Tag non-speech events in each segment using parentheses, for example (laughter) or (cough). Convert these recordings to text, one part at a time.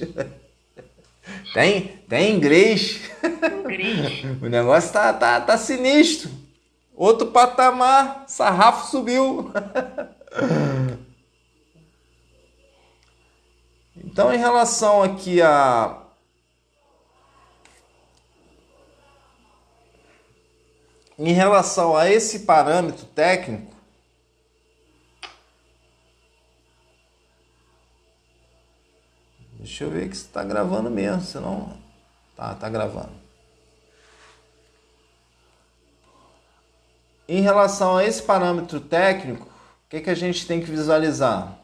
inglês. (laughs) Tem, tem inglês. Inglês. (laughs) o negócio tá, tá, tá sinistro. Outro patamar, sarrafo subiu. (laughs) então, em relação aqui a em relação a esse parâmetro técnico, deixa eu ver que está gravando mesmo, senão tá, tá gravando. Em relação a esse parâmetro técnico, o que, que a gente tem que visualizar?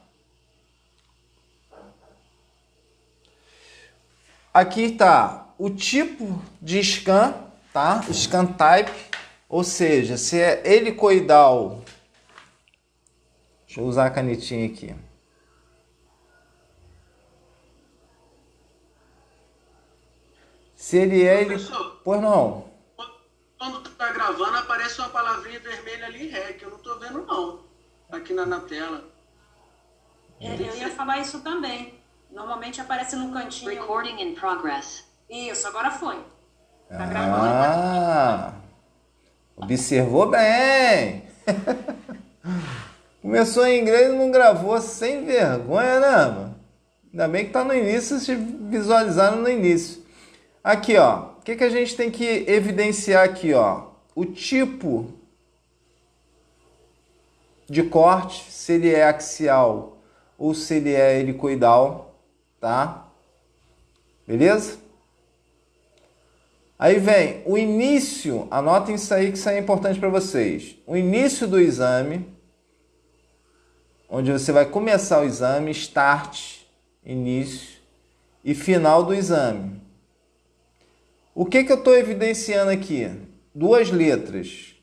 Aqui está o tipo de scan, tá? Scan type ou seja, se é helicoidal, deixa eu usar a canetinha aqui. Se ele é. Ele... Pois não. Quando tu tá gravando, aparece uma palavrinha vermelha ali, REC. Eu não tô vendo, não. Aqui na, na tela. É, eu ia falar isso também. Normalmente aparece no cantinho. Recording in progress. Isso, agora foi. Tá ah. gravando. Observou bem. (laughs) Começou em inglês e não gravou sem vergonha, né, mano? Ainda bem que tá no início, se visualizaram no início. Aqui, ó. O que, que a gente tem que evidenciar aqui, ó? O tipo de corte, se ele é axial ou se ele é helicoidal, tá? Beleza? Aí vem o início, anotem isso aí que isso é importante para vocês. O início do exame, onde você vai começar o exame, start, início e final do exame. O que, que eu estou evidenciando aqui? Duas letras.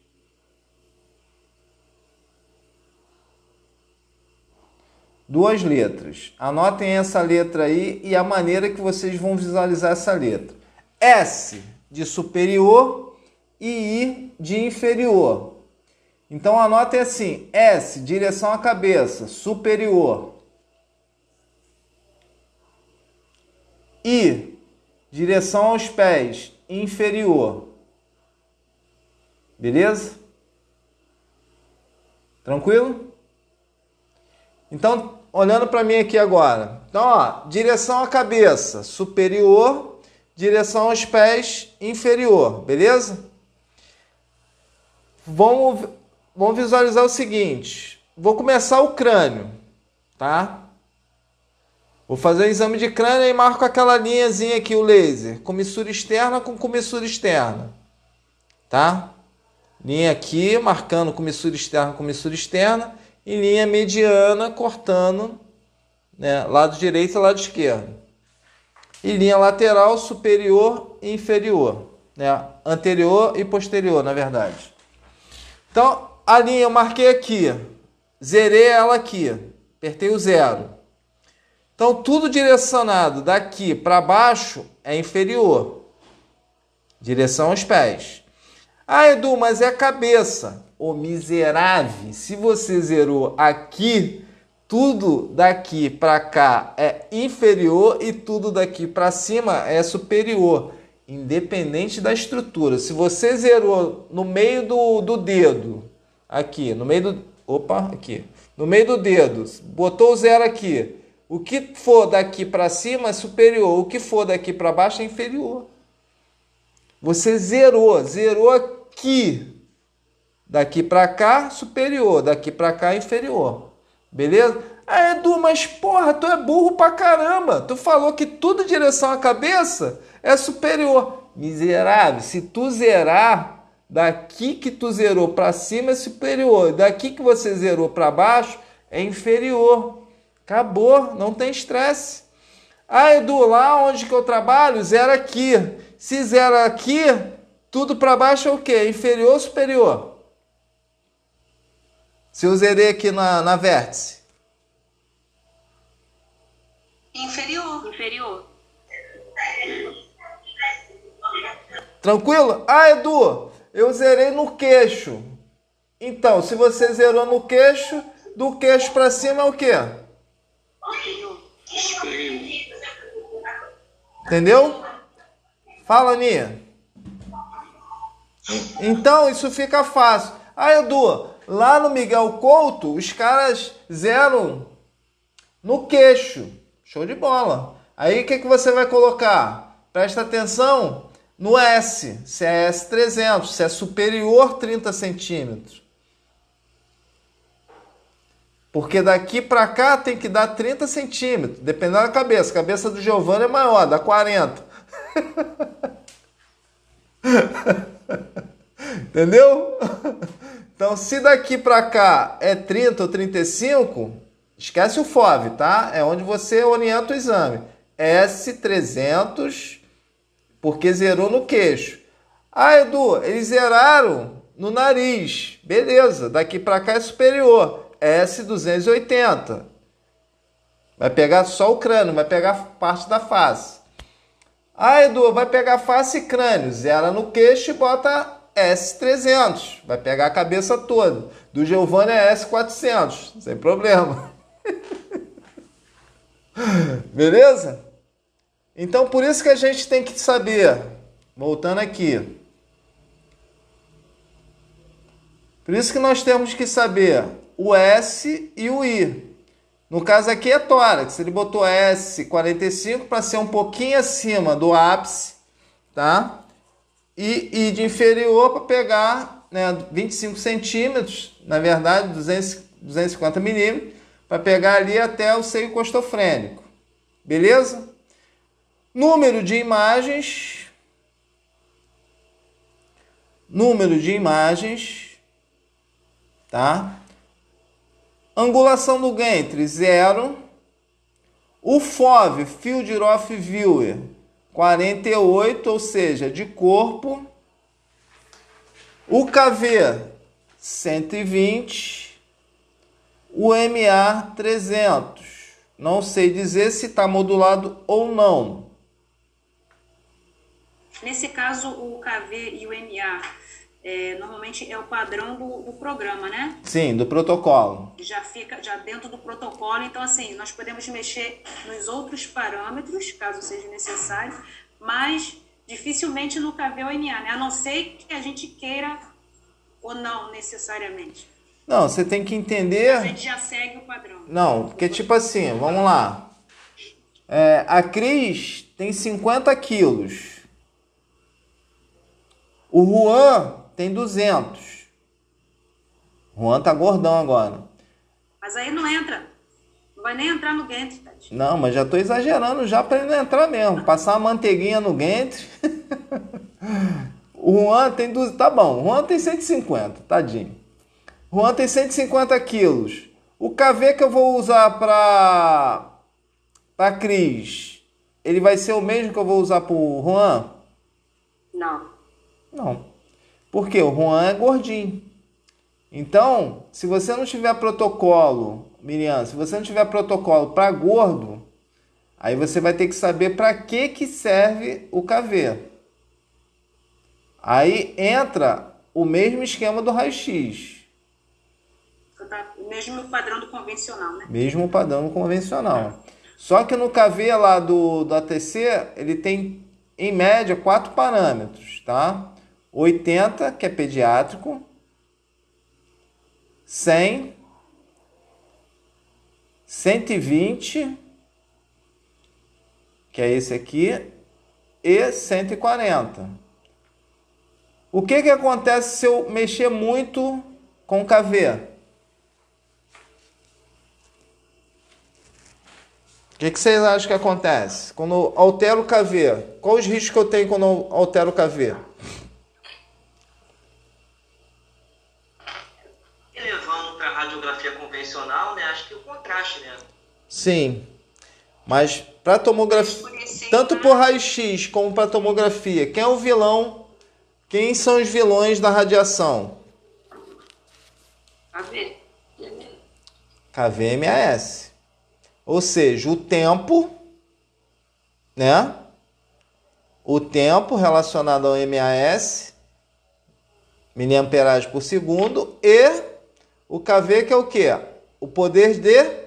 Duas letras. Anotem essa letra aí e a maneira que vocês vão visualizar essa letra. S de superior e I de inferior. Então anotem assim: S, direção à cabeça, superior. I, direção aos pés, inferior. Beleza? Tranquilo? Então, olhando para mim aqui agora. Então, ó, direção à cabeça, superior direção aos pés inferior, beleza? Vamos, vamos visualizar o seguinte. Vou começar o crânio, tá? Vou fazer o exame de crânio e marco aquela linhazinha aqui, o laser. Comissura externa com comissura externa. Tá? Linha aqui, marcando comissura externa com comissura externa. E linha mediana, cortando né, lado direito e lado esquerdo e linha lateral, superior e inferior, né? anterior e posterior, na verdade. Então, a linha eu marquei aqui, zerei ela aqui, apertei o zero. Então, tudo direcionado daqui para baixo é inferior, direção aos pés. Ah, Edu, mas é a cabeça. O miserável, se você zerou aqui, tudo daqui para cá é inferior e tudo daqui para cima é superior, independente da estrutura. Se você zerou no meio do, do dedo, aqui, no meio do. Opa, aqui. No meio do dedo, botou o zero aqui. O que for daqui para cima é superior, o que for daqui para baixo é inferior. Você zerou, zerou aqui. Daqui para cá, superior, daqui para cá, inferior. Beleza? Ah, Edu, mas porra, tu é burro pra caramba. Tu falou que tudo direção à cabeça é superior. Miserável, se tu zerar, daqui que tu zerou para cima é superior, daqui que você zerou para baixo é inferior. Acabou, não tem estresse. Ah, Edu, lá onde que eu trabalho, zero aqui. Se zero aqui, tudo para baixo é o quê? Inferior ou superior? Se eu zerei aqui na, na vértice. Inferior. Inferior. Tranquilo? Ah, Edu, eu zerei no queixo. Então, se você zerou no queixo, do queixo para cima é o quê? Entendeu? Fala, Nia. Então, isso fica fácil. Ah, Edu, lá no Miguel Couto, os caras zeram no queixo. Show de bola. Aí, o que, que você vai colocar? Presta atenção no S, se é S300, se é superior 30 centímetros. Porque daqui para cá tem que dar 30 centímetros, dependendo da cabeça. A cabeça do Giovanni é maior, dá 40. (laughs) Entendeu? Então, se daqui para cá é 30 ou 35, esquece o FOV, tá? É onde você orienta o exame. S300, porque zerou no queixo. Ah, Edu, eles zeraram no nariz. Beleza, daqui para cá é superior. S280. Vai pegar só o crânio, vai pegar parte da face. Ah, Edu, vai pegar face e crânio. Zera no queixo e bota S300. Vai pegar a cabeça toda. Do Giovanni é S400. Sem problema. (laughs) Beleza? Então, por isso que a gente tem que saber. Voltando aqui. Por isso que nós temos que saber o S e o I. No caso aqui é tórax, ele botou S45 para ser um pouquinho acima do ápice, tá? E I de inferior para pegar né, 25 centímetros, na verdade 200, 250 milímetros, para pegar ali até o seio costofrênico. Beleza? Número de imagens. Número de imagens. Tá? Angulação do Gantry, zero. O FOV, Field of Viewer, 48, ou seja, de corpo. O KV, 120. O MA, 300. Não sei dizer se está modulado ou não. Nesse caso, o KV e o MA é, normalmente é o padrão do, do, programa, né? Sim, do protocolo. Já fica já dentro do protocolo, então assim, nós podemos mexer nos outros parâmetros, caso seja necessário, mas dificilmente no KV ou MA, né? A não ser que a gente queira ou não necessariamente. Não, você tem que entender. A gente já segue o padrão. Não, porque tipo assim, vamos lá. É, a Cris tem 50 quilos. O Juan tem 200. Juan tá gordão agora. Mas aí não entra. Não vai nem entrar no Gantry, Tati. Não, mas já tô exagerando já para ele não entrar mesmo. Passar uma manteiguinha no Gantry. (laughs) o Juan tem 200. Tá bom, o Juan tem 150, tadinho. O Juan tem 150 quilos. O KV que eu vou usar para para Cris, ele vai ser o mesmo que eu vou usar para o Juan? Não. Não. Porque o Juan é gordinho. Então, se você não tiver protocolo, Miriam, se você não tiver protocolo para gordo, aí você vai ter que saber para que que serve o KV. Aí entra o mesmo esquema do raio-x. O mesmo padrão do convencional, né? Mesmo padrão convencional. Só que no KV lá do, do ATC, ele tem, em média, quatro parâmetros, tá? 80, que é pediátrico, 100, 120, que é esse aqui, e 140. O que, que acontece se eu mexer muito com KV? O que, que vocês acham que acontece? Quando altero o KV, quais os riscos que eu tenho quando eu altero o KV? Sim. Mas para tomografia, tanto por raio-x como para tomografia, quem é o vilão? Quem são os vilões da radiação? KV. KVMAS. Ou seja, o tempo, né? O tempo relacionado ao MAS, miliamperagem por segundo, e o KV que é o que? O poder de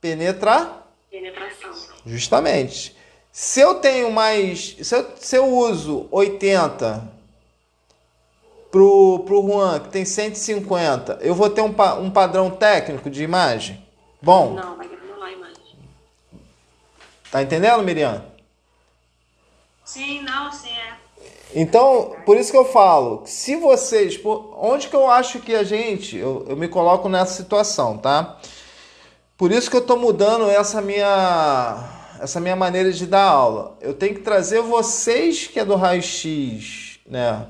Penetrar? Penetração. Justamente. Se eu tenho mais. Se eu, se eu uso 80 pro, pro Juan, que tem 150, eu vou ter um, um padrão técnico de imagem? Bom. Não, vai granular a imagem. Tá entendendo, Miriam? Sim, não, sim, é. Então, por isso que eu falo, se vocês, onde que eu acho que a gente, eu, eu me coloco nessa situação, tá? Por isso que eu tô mudando essa minha essa minha maneira de dar aula. Eu tenho que trazer vocês que é do raio-x, né?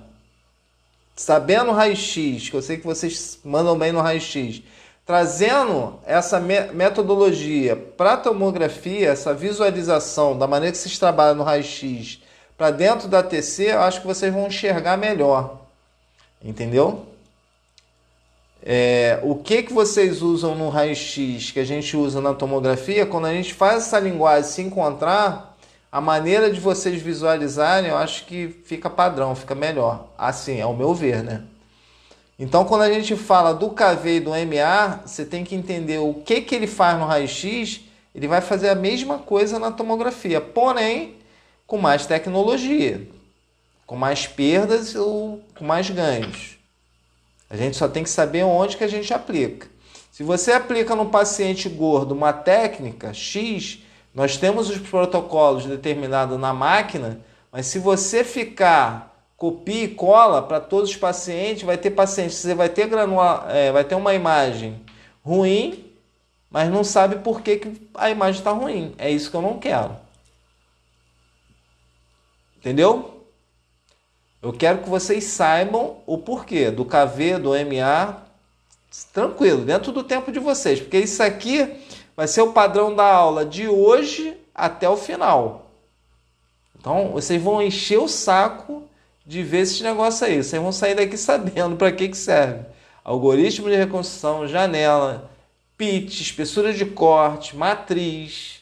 Sabendo raio-x, que eu sei que vocês mandam bem no raio-x, trazendo essa metodologia para tomografia, essa visualização da maneira que vocês trabalham no raio-x para dentro da TC, eu acho que vocês vão enxergar melhor. Entendeu? É, o que, que vocês usam no raio-x que a gente usa na tomografia, quando a gente faz essa linguagem se encontrar, a maneira de vocês visualizarem, eu acho que fica padrão, fica melhor. Assim, é o meu ver, né? Então, quando a gente fala do KV e do MA, você tem que entender o que, que ele faz no raio-x, ele vai fazer a mesma coisa na tomografia, porém com mais tecnologia, com mais perdas ou com mais ganhos. A gente só tem que saber onde que a gente aplica. Se você aplica no paciente gordo uma técnica X, nós temos os protocolos determinados na máquina, mas se você ficar copia e cola para todos os pacientes, vai ter paciente, você vai ter granula, é, vai ter uma imagem ruim, mas não sabe por que, que a imagem está ruim. É isso que eu não quero. Entendeu? Eu quero que vocês saibam o porquê do KV, do MA, tranquilo, dentro do tempo de vocês, porque isso aqui vai ser o padrão da aula de hoje até o final. Então, vocês vão encher o saco de ver esse negócio aí. Vocês vão sair daqui sabendo para que, que serve. Algoritmo de reconstrução, janela, pitch, espessura de corte, matriz,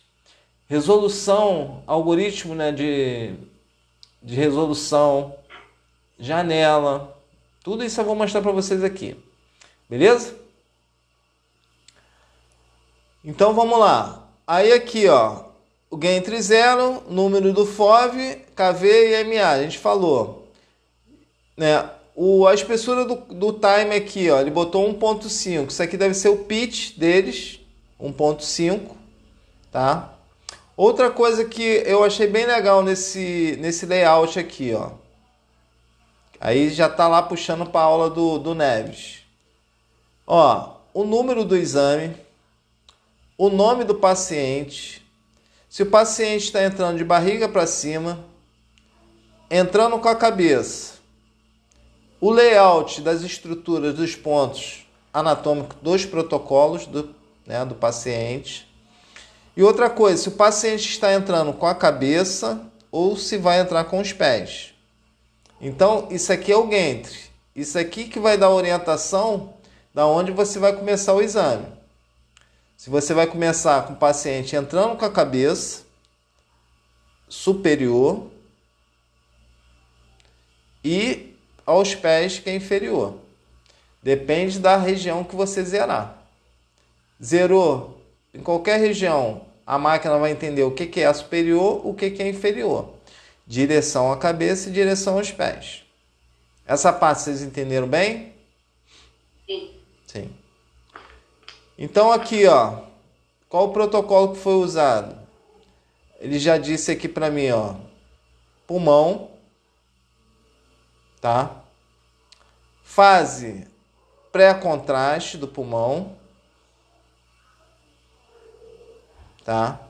resolução, algoritmo né, de de resolução, janela, tudo isso eu vou mostrar para vocês aqui. Beleza? Então vamos lá. Aí aqui, ó, o gain entre zero, número do FOV, KV e MA. A gente falou, né? O, a espessura do, do time aqui, ó, ele botou 1.5. Isso aqui deve ser o pitch deles, 1.5, tá? Outra coisa que eu achei bem legal nesse, nesse layout aqui, ó. Aí já tá lá puxando para a aula do, do Neves. Ó, o número do exame, o nome do paciente, se o paciente está entrando de barriga para cima, entrando com a cabeça, o layout das estruturas dos pontos anatômicos dos protocolos do, né, do paciente, e outra coisa, se o paciente está entrando com a cabeça ou se vai entrar com os pés. Então, isso aqui é o Gantry. Isso aqui que vai dar orientação da onde você vai começar o exame. Se você vai começar com o paciente entrando com a cabeça superior e aos pés que é inferior. Depende da região que você zerar. Zerou em qualquer região a máquina vai entender o que, é superior, o que é inferior. Direção à cabeça e direção aos pés. Essa parte vocês entenderam bem? Sim. Sim. Então aqui, ó, qual o protocolo que foi usado? Ele já disse aqui para mim, ó, pulmão, tá? Fase pré-contraste do pulmão, tá?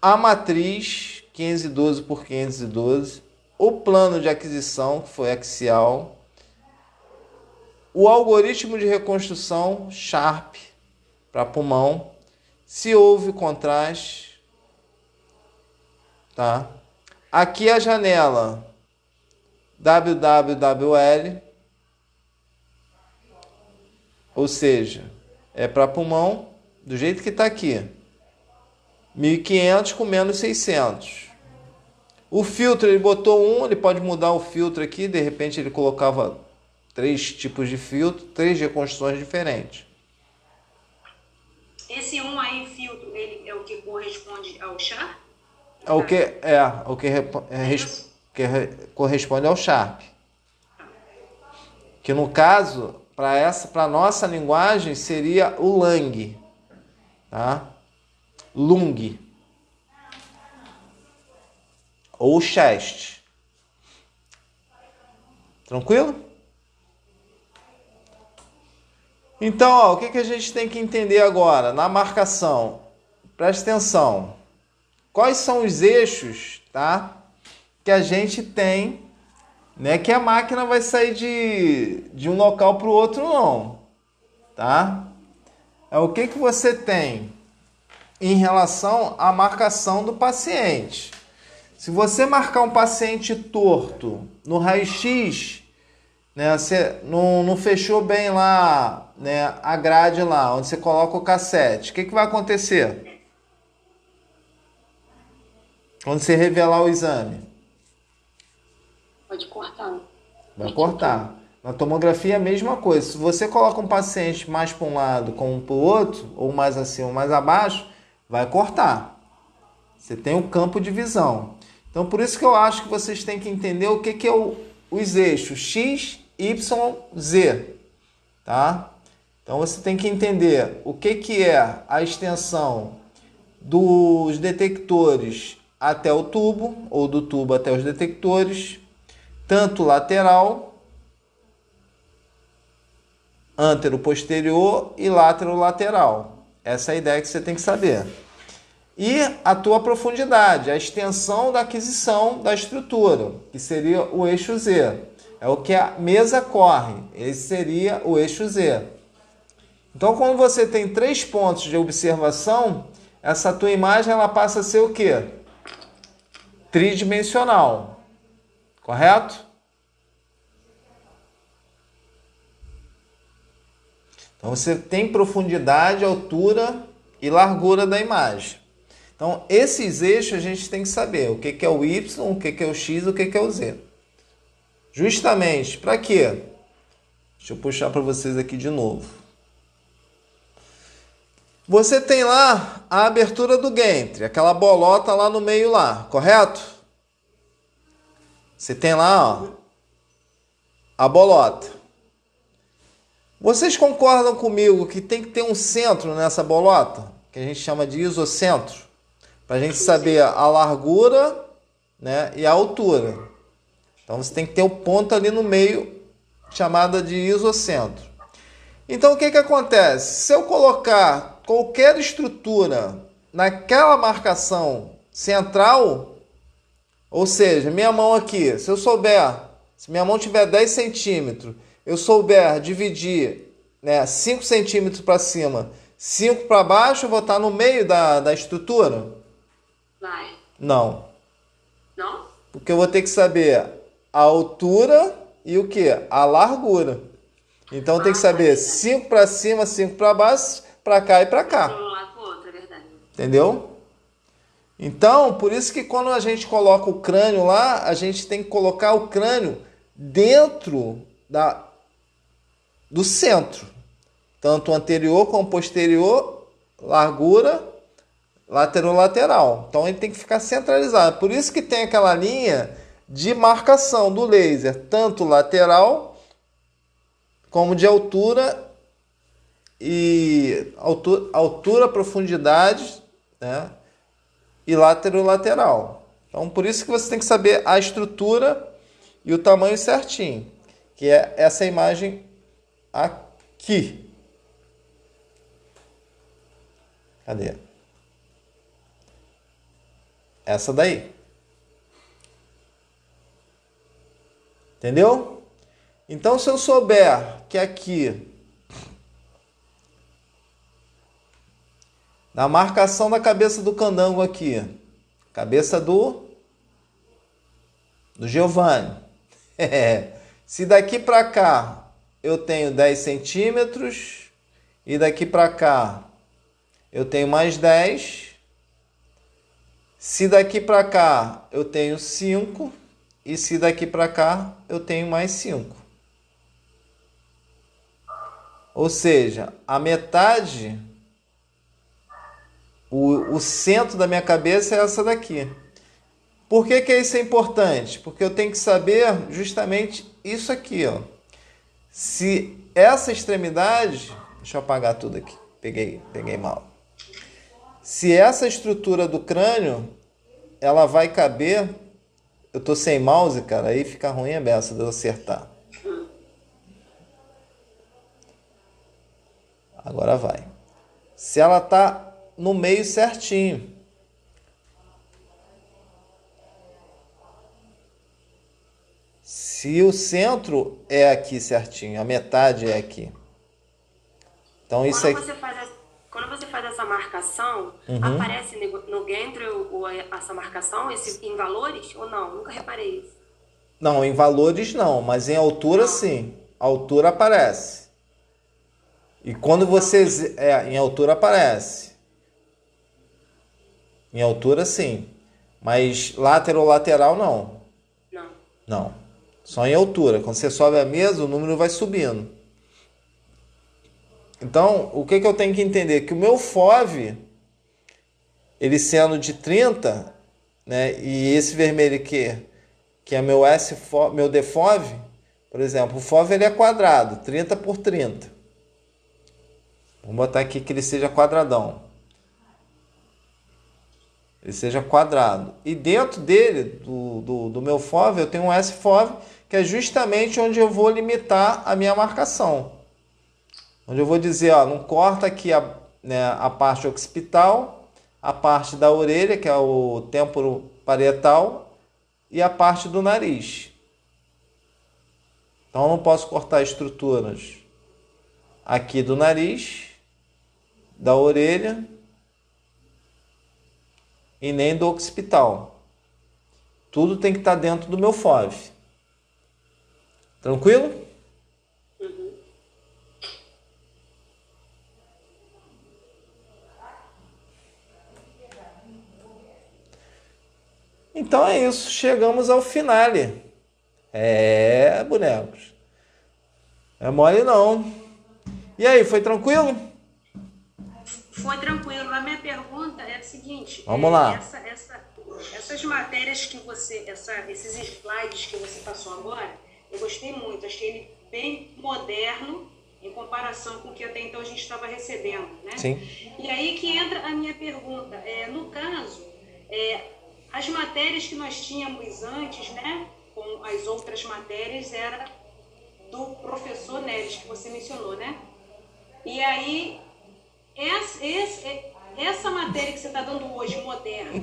A matriz 512 por 512, o plano de aquisição, que foi axial, o algoritmo de reconstrução Sharp para pulmão, se houve contraste, tá? Aqui a janela WWWL, ou seja, é para pulmão do jeito que está aqui. 1.500 com menos 600. O filtro, ele botou um, ele pode mudar o filtro aqui, de repente ele colocava três tipos de filtro, três reconstruções diferentes. Esse um aí, filtro, ele é o que corresponde ao char? É o que é o que, é, que corresponde ao Sharp. Que no caso, para essa para nossa linguagem seria o Lang, tá? Lung ou chest. Tranquilo? Então, ó, o que, que a gente tem que entender agora na marcação? Preste atenção. Quais são os eixos, tá? Que a gente tem, né? Que a máquina vai sair de, de um local para o outro, não, tá? É o que, que você tem em relação à marcação do paciente. Se você marcar um paciente torto no raio-x, né, você não, não fechou bem lá né, a grade lá, onde você coloca o cassete, o que, que vai acontecer? Quando você revelar o exame? Pode cortar. Vai cortar. Na tomografia é a mesma coisa. Se você coloca um paciente mais para um lado como para o outro, ou mais assim ou mais abaixo, vai cortar. Você tem o um campo de visão. Então, por isso que eu acho que vocês têm que entender o que, que é o, os eixos X, Y, Z. Tá? Então, você tem que entender o que, que é a extensão dos detectores até o tubo, ou do tubo até os detectores, tanto lateral, antero-posterior e lateral-lateral. Essa é a ideia que você tem que saber e a tua profundidade, a extensão da aquisição da estrutura, que seria o eixo Z. É o que a mesa corre, esse seria o eixo Z. Então, quando você tem três pontos de observação, essa tua imagem ela passa a ser o quê? Tridimensional. Correto? Então você tem profundidade, altura e largura da imagem. Então, esses eixos a gente tem que saber o que, é o Y, o que, é o X, o que, que é o Z. Justamente para quê? Deixa eu puxar para vocês aqui de novo. Você tem lá a abertura do gantry, aquela bolota lá no meio lá, correto? Você tem lá, ó, a bolota. Vocês concordam comigo que tem que ter um centro nessa bolota, que a gente chama de isocentro? Para a gente saber a largura né, e a altura. Então você tem que ter o ponto ali no meio, chamada de isocentro. Então o que, que acontece? Se eu colocar qualquer estrutura naquela marcação central, ou seja, minha mão aqui, se eu souber, se minha mão tiver 10 centímetros, eu souber dividir né, 5 centímetros para cima, 5 para baixo, eu vou estar no meio da, da estrutura. Vai. Não. Não? Porque eu vou ter que saber a altura e o que? A largura. Então ah, tem que saber 5 para cima, 5 para baixo, para cá e para cá. Um lado outro, é verdade. Entendeu? Então, por isso que quando a gente coloca o crânio lá, a gente tem que colocar o crânio dentro da do centro, tanto anterior como posterior, largura lateral-lateral. Então ele tem que ficar centralizado. Por isso que tem aquela linha de marcação do laser, tanto lateral como de altura e altura, altura profundidade, né? E lateral-lateral. Então por isso que você tem que saber a estrutura e o tamanho certinho, que é essa imagem aqui. Cadê? Essa daí. Entendeu? Então, se eu souber que aqui, na marcação da cabeça do candango aqui, cabeça do do Giovanni, (laughs) se daqui para cá eu tenho 10 centímetros e daqui para cá eu tenho mais 10, se daqui para cá eu tenho 5 e se daqui para cá eu tenho mais 5. Ou seja, a metade, o, o centro da minha cabeça é essa daqui. Por que, que isso é importante? Porque eu tenho que saber justamente isso aqui, ó. Se essa extremidade, deixa eu apagar tudo aqui, peguei, peguei mal. Se essa estrutura do crânio, ela vai caber, eu tô sem mouse, cara, aí fica ruim a beça de eu acertar. Agora vai. Se ela tá no meio certinho, Se o centro é aqui certinho, a metade é aqui. Então isso é. Você faz, quando você faz essa marcação, uhum. aparece no Gantry essa marcação, esse, em valores ou não? Nunca reparei isso. Não, em valores não, mas em altura não. sim. A altura aparece. E quando você. É, em altura aparece. Em altura sim. Mas lateral lateral não. Não. Não. Só em altura. Quando você sobe a mesa, o número vai subindo. Então, o que, que eu tenho que entender? Que o meu FOV, ele sendo de 30, né, e esse vermelho aqui, que é meu S, meu DFOV, por exemplo, o FOV ele é quadrado, 30 por 30. Vamos botar aqui que ele seja quadradão. Ele seja quadrado. E dentro dele, do, do, do meu FOV, eu tenho um SFOV que é justamente onde eu vou limitar a minha marcação. Onde eu vou dizer, ó, não corta aqui a, né, a parte occipital, a parte da orelha, que é o temporo parietal, e a parte do nariz. Então eu não posso cortar estruturas aqui do nariz, da orelha e nem do occipital. Tudo tem que estar dentro do meu FOV. Tranquilo? Uhum. Então é isso, chegamos ao finale. É, bonecos. É mole não. E aí, foi tranquilo? Foi tranquilo. A minha pergunta é a seguinte. Vamos lá. Essa, essa, essas matérias que você, essa, esses slides que você passou agora, eu gostei muito, achei ele bem moderno em comparação com o que até então a gente estava recebendo, né? Sim. E aí que entra a minha pergunta. É, no caso, é, as matérias que nós tínhamos antes, né, com as outras matérias, era do professor Neres, que você mencionou, né? E aí, essa, esse, essa matéria que você está dando hoje, moderna,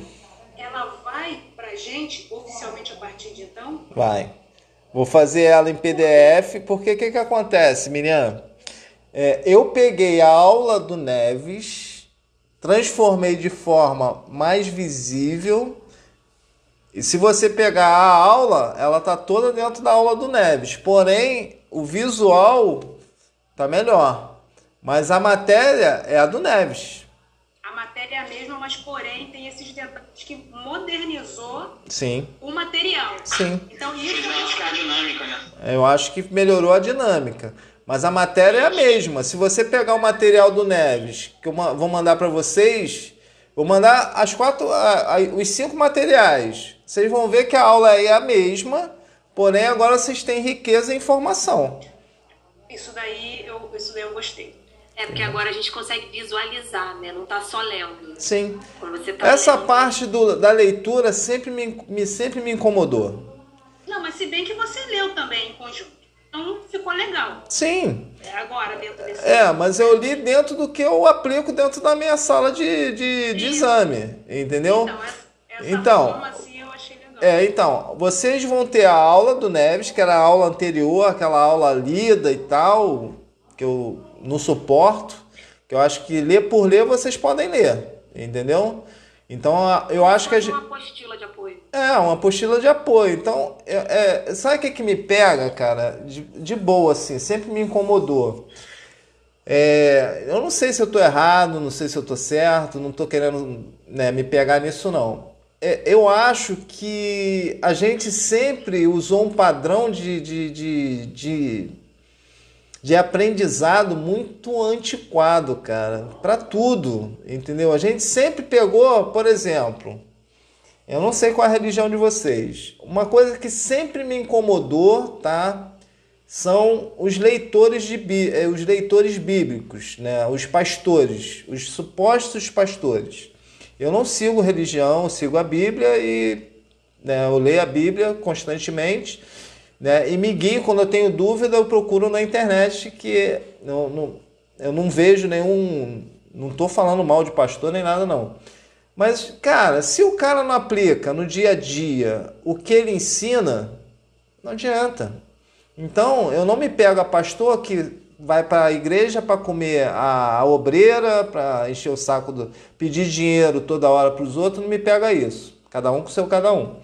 ela vai para gente oficialmente a partir de então? Vai. Vou fazer ela em PDF, porque o que, que acontece, Miriam? É, eu peguei a aula do Neves, transformei de forma mais visível. E se você pegar a aula, ela tá toda dentro da aula do Neves. Porém, o visual tá melhor. Mas a matéria é a do Neves matéria é a mesma, mas porém tem esses detalhes que modernizou Sim. o material. Sim. Então isso é a dinâmica, né? Eu acho que melhorou a dinâmica. Mas a matéria é a mesma. Se você pegar o material do Neves, que eu vou mandar para vocês, vou mandar as quatro, a, a, os cinco materiais. Vocês vão ver que a aula é a mesma, porém agora vocês têm riqueza e informação. Isso daí eu, isso daí eu gostei. É, porque agora a gente consegue visualizar, né? Não tá só lendo. Sim. Tá Essa lendo... parte do, da leitura sempre me, me, sempre me incomodou. Não, mas se bem que você leu também em conjunto. Então ficou legal. Sim. É agora, dentro desse. É, mas eu li dentro do que eu aplico dentro da minha sala de, de, de exame. Entendeu? Então, essa, então forma, assim. É, então, vocês vão ter a aula do Neves, que era a aula anterior, aquela aula lida e tal, que eu não suporto, que eu acho que ler por ler vocês podem ler, entendeu? Então eu acho que a gente. Uma apostila de apoio. É, uma apostila de apoio. Então, é, é, sabe o que, que me pega, cara? De, de boa, assim, sempre me incomodou. É, eu não sei se eu tô errado, não sei se eu tô certo, não tô querendo né, me pegar nisso, não. É, eu acho que a gente sempre usou um padrão de, de, de, de de aprendizado muito antiquado, cara, para tudo, entendeu? A gente sempre pegou, por exemplo, Eu não sei qual a religião de vocês. Uma coisa que sempre me incomodou, tá? São os leitores de eh, os leitores bíblicos, né? Os pastores, os supostos pastores. Eu não sigo religião, eu sigo a Bíblia e né, eu leio a Bíblia constantemente, né? E me guio quando eu tenho dúvida, eu procuro na internet que não, não, eu não vejo nenhum, não estou falando mal de pastor nem nada não mas, cara, se o cara não aplica no dia a dia o que ele ensina, não adianta. Então, eu não me pego a pastor que vai para a igreja para comer a, a obreira, para encher o saco, do, pedir dinheiro toda hora para os outros, não me pega isso. Cada um com seu cada um.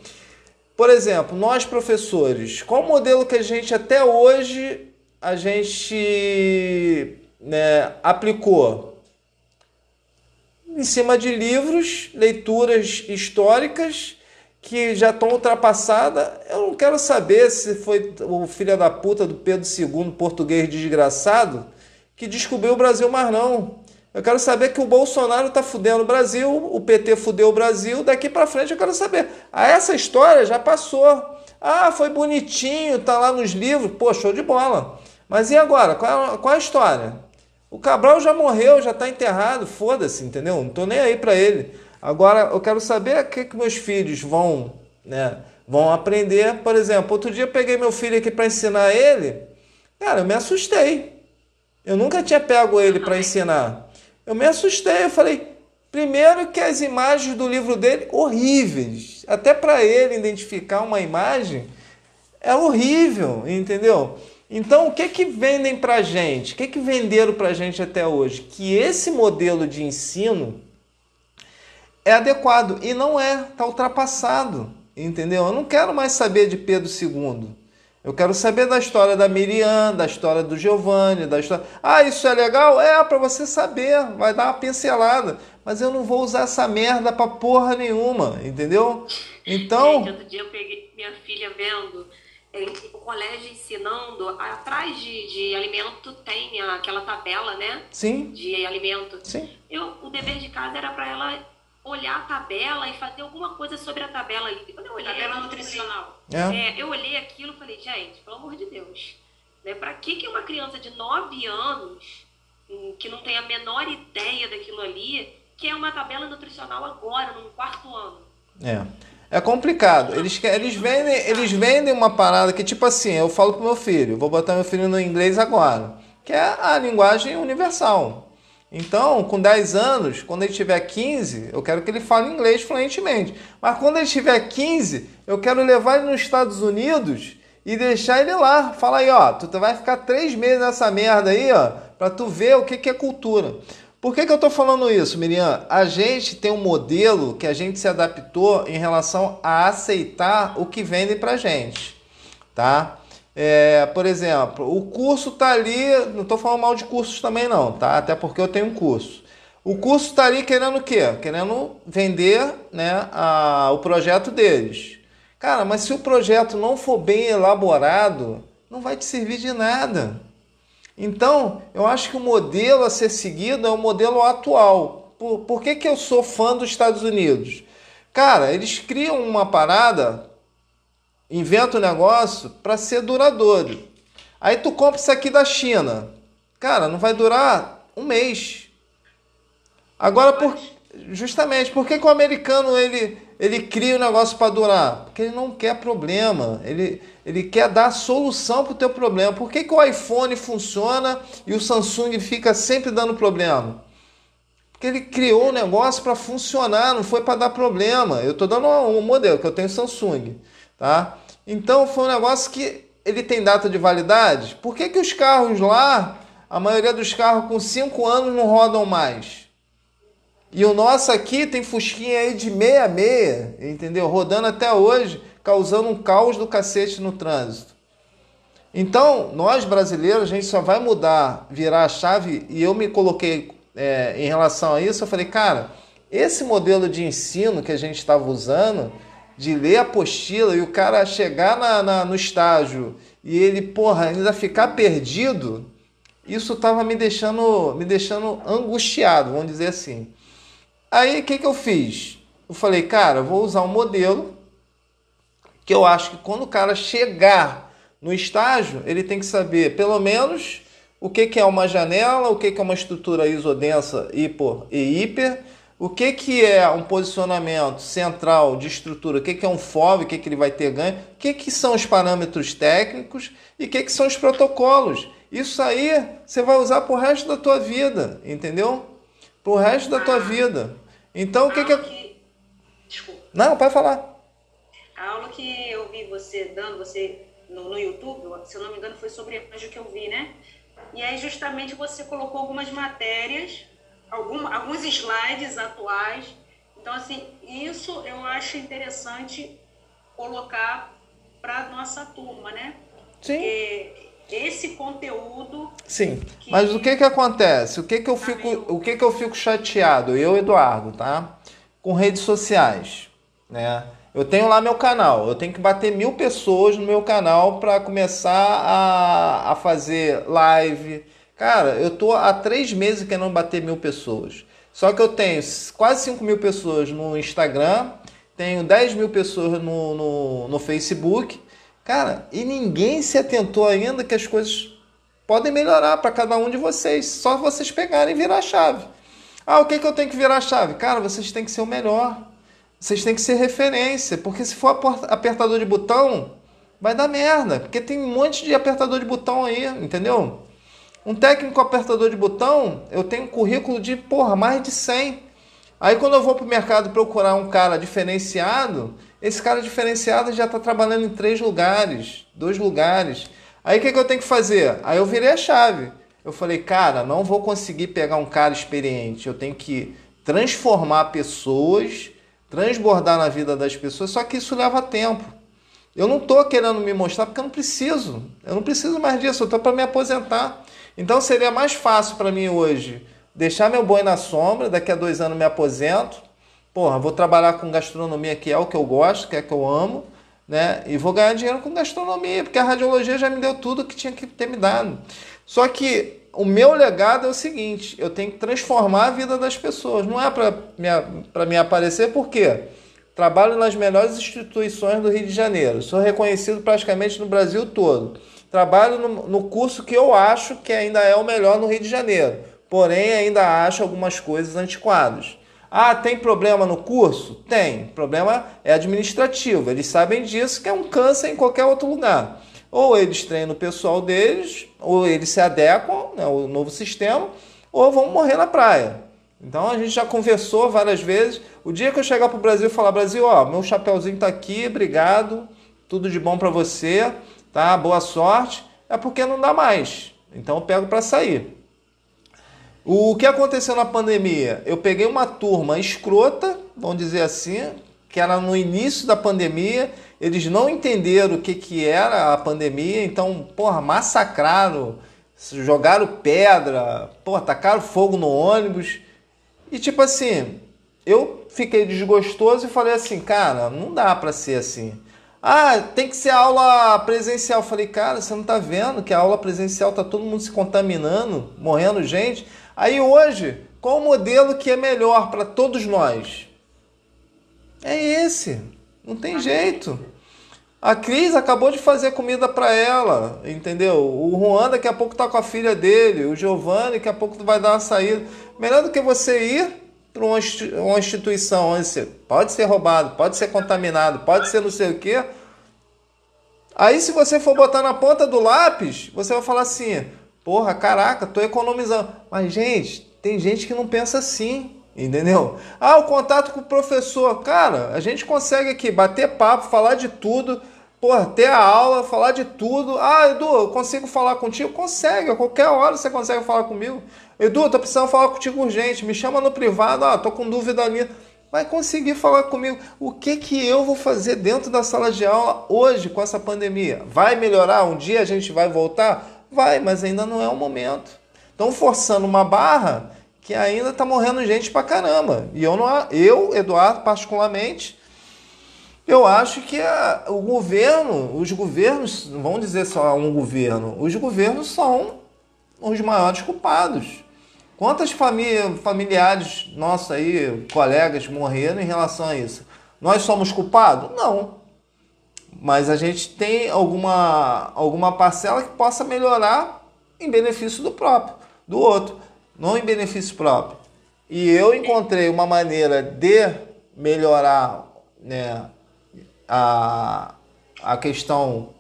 Por exemplo, nós professores, qual o modelo que a gente até hoje a gente né, aplicou? em cima de livros, leituras históricas que já estão ultrapassadas. Eu não quero saber se foi o filho da puta do Pedro II, português desgraçado, que descobriu o Brasil mais não. Eu quero saber que o Bolsonaro está fudendo o Brasil, o PT fudeu o Brasil, daqui para frente eu quero saber. Ah, essa história já passou. Ah, foi bonitinho, tá lá nos livros, pô, show de bola. Mas e agora? Qual é, qual é a história? O Cabral já morreu, já está enterrado, foda-se, entendeu? Não estou nem aí para ele. Agora, eu quero saber o que, que meus filhos vão, né, vão aprender. Por exemplo, outro dia eu peguei meu filho aqui para ensinar ele. Cara, eu me assustei. Eu nunca tinha pego ele para ensinar. Eu me assustei. Eu falei, primeiro que as imagens do livro dele, horríveis. Até para ele identificar uma imagem, é horrível, entendeu? Então, o que que vendem para gente? O que que venderam para gente até hoje? Que esse modelo de ensino é adequado e não é, está ultrapassado, entendeu? Eu não quero mais saber de Pedro II. Eu quero saber da história da Miriam, da história do Giovanni, da história. Ah, isso é legal? É para você saber, vai dar uma pincelada. Mas eu não vou usar essa merda para porra nenhuma, entendeu? Então. Gente, outro dia eu peguei minha filha vendo o colégio ensinando, atrás de, de alimento tem aquela tabela, né? Sim. De alimento. Sim. Eu, o dever de casa era para ela olhar a tabela e fazer alguma coisa sobre a tabela ali. Quando eu olhei, tabela nutricional. É. É, eu olhei aquilo e falei, gente, pelo amor de Deus, né? Para que que uma criança de 9 anos hum, que não tem a menor ideia daquilo ali, quer uma tabela nutricional agora, no quarto ano? É. É complicado. Eles, eles, vendem, eles vendem uma parada que, tipo assim, eu falo pro meu filho, vou botar meu filho no inglês agora, que é a linguagem universal. Então, com 10 anos, quando ele tiver 15, eu quero que ele fale inglês fluentemente. Mas quando ele tiver 15, eu quero levar ele nos Estados Unidos e deixar ele lá. Fala aí, ó, tu vai ficar três meses nessa merda aí, ó, pra tu ver o que, que é cultura. Por que, que eu estou falando isso, Miriam? A gente tem um modelo que a gente se adaptou em relação a aceitar o que vendem para gente, tá? É, por exemplo, o curso tá ali, não estou falando mal de cursos também não, tá? Até porque eu tenho um curso. O curso está ali querendo o quê? Querendo vender né, a, o projeto deles. Cara, mas se o projeto não for bem elaborado, não vai te servir de nada. Então, eu acho que o modelo a ser seguido é o modelo atual. Por, por que, que eu sou fã dos Estados Unidos? Cara, eles criam uma parada, inventam um negócio para ser duradouro. Aí tu compra isso aqui da China. Cara, não vai durar um mês. Agora, por, justamente, por que, que o americano ele, ele cria um negócio para durar? Porque ele não quer problema. Ele, ele quer dar solução para o teu problema. Por que, que o iPhone funciona e o Samsung fica sempre dando problema? Porque ele criou um negócio para funcionar, não foi para dar problema. Eu estou dando um modelo, que eu tenho Samsung. Tá? Então foi um negócio que ele tem data de validade. Por que, que os carros lá, a maioria dos carros com 5 anos não rodam mais? E o nosso aqui tem fusquinha aí de meia meia, entendeu? Rodando até hoje causando um caos do cacete no trânsito. Então, nós brasileiros, a gente só vai mudar, virar a chave, e eu me coloquei é, em relação a isso, eu falei, cara, esse modelo de ensino que a gente estava usando, de ler a apostila e o cara chegar na, na, no estágio e ele, porra, ainda ficar perdido, isso estava me deixando, me deixando angustiado, vamos dizer assim. Aí, o que, que eu fiz? eu falei, cara, vou usar um modelo que eu acho que quando o cara chegar no estágio, ele tem que saber pelo menos o que, que é uma janela, o que, que é uma estrutura isodensa hipo e hiper, o que, que é um posicionamento central de estrutura, o que, que é um FOV, o que, que ele vai ter ganho, o que, que são os parâmetros técnicos e o que, que são os protocolos. Isso aí você vai usar para o resto da tua vida, entendeu? Para o resto da tua vida. Então, o que que... Desculpa. Não, pode falar. A aula que eu vi você dando, você no, no YouTube, se eu não me engano, foi sobre anjo que eu vi, né? E aí, justamente, você colocou algumas matérias, algum, alguns slides atuais. Então, assim, isso eu acho interessante colocar para nossa turma, né? Sim. Porque esse conteúdo. Sim. Que... Mas o que que acontece? O que que eu tá fico, o que que eu fico chateado? Eu, Eduardo, tá? Com redes sociais, né? Eu tenho lá meu canal, eu tenho que bater mil pessoas no meu canal para começar a, a fazer live. Cara, eu tô há três meses querendo bater mil pessoas. Só que eu tenho quase 5 mil pessoas no Instagram, tenho 10 mil pessoas no, no, no Facebook. Cara, e ninguém se atentou ainda que as coisas podem melhorar para cada um de vocês. Só vocês pegarem e virar a chave. Ah, o que, que eu tenho que virar a chave? Cara, vocês têm que ser o melhor. Vocês têm que ser referência, porque se for apertador de botão, vai dar merda, porque tem um monte de apertador de botão aí, entendeu? Um técnico apertador de botão, eu tenho um currículo de, porra, mais de 100. Aí quando eu vou pro mercado procurar um cara diferenciado, esse cara diferenciado já está trabalhando em três lugares, dois lugares. Aí o que, que eu tenho que fazer? Aí eu virei a chave. Eu falei, cara, não vou conseguir pegar um cara experiente. Eu tenho que transformar pessoas transbordar na vida das pessoas, só que isso leva tempo. Eu não estou querendo me mostrar porque eu não preciso. Eu não preciso mais disso, eu estou para me aposentar. Então seria mais fácil para mim hoje deixar meu boi na sombra, daqui a dois anos me aposento. Porra, vou trabalhar com gastronomia, que é o que eu gosto, que é o que eu amo, né? E vou ganhar dinheiro com gastronomia, porque a radiologia já me deu tudo que tinha que ter me dado. Só que o meu legado é o seguinte: eu tenho que transformar a vida das pessoas. Não é para me, me aparecer, por quê? Trabalho nas melhores instituições do Rio de Janeiro. Sou reconhecido praticamente no Brasil todo. Trabalho no, no curso que eu acho que ainda é o melhor no Rio de Janeiro. Porém, ainda acho algumas coisas antiquadas. Ah, tem problema no curso? Tem. O problema é administrativo. Eles sabem disso, que é um câncer em qualquer outro lugar. Ou eles treinam o pessoal deles, ou eles se adequam né, ao novo sistema, ou vão morrer na praia. Então a gente já conversou várias vezes. O dia que eu chegar para o Brasil e falar, Brasil, ó, meu chapéuzinho está aqui, obrigado, tudo de bom para você, tá? Boa sorte. É porque não dá mais. Então eu pego para sair. O que aconteceu na pandemia? Eu peguei uma turma escrota, vamos dizer assim, que era no início da pandemia, eles não entenderam o que, que era a pandemia, então, porra, massacraram, jogaram pedra, porra, tacaram fogo no ônibus. E tipo assim, eu fiquei desgostoso e falei assim, cara, não dá para ser assim. Ah, tem que ser aula presencial. Falei, cara, você não tá vendo que a aula presencial tá todo mundo se contaminando, morrendo gente. Aí hoje, qual o modelo que é melhor para todos nós? É esse. Não tem jeito. A Cris acabou de fazer comida para ela, entendeu? O Juan daqui a pouco tá com a filha dele, o Giovanni daqui a pouco vai dar uma saída. Melhor do que você ir para uma instituição onde você pode ser roubado, pode ser contaminado, pode ser não sei o quê. Aí se você for botar na ponta do lápis, você vai falar assim: "Porra, caraca, tô economizando". Mas gente, tem gente que não pensa assim. Entendeu? Ah, o contato com o professor. Cara, a gente consegue aqui bater papo, falar de tudo, porra, ter a aula, falar de tudo. Ah, Edu, eu consigo falar contigo? Consegue, a qualquer hora você consegue falar comigo. Edu, tô precisando falar contigo urgente, me chama no privado, ah, tô com dúvida ali. Vai conseguir falar comigo. O que que eu vou fazer dentro da sala de aula hoje com essa pandemia? Vai melhorar? Um dia a gente vai voltar? Vai, mas ainda não é o momento. Estão forçando uma barra que ainda está morrendo gente pra caramba. E eu, não, eu Eduardo, particularmente, eu acho que a, o governo, os governos, não vamos dizer só um governo, os governos são os maiores culpados. Quantas famí familiares nossos aí, colegas, morreram em relação a isso? Nós somos culpados? Não. Mas a gente tem alguma, alguma parcela que possa melhorar em benefício do próprio, do outro, não em benefício próprio. E eu encontrei uma maneira de melhorar né, a, a questão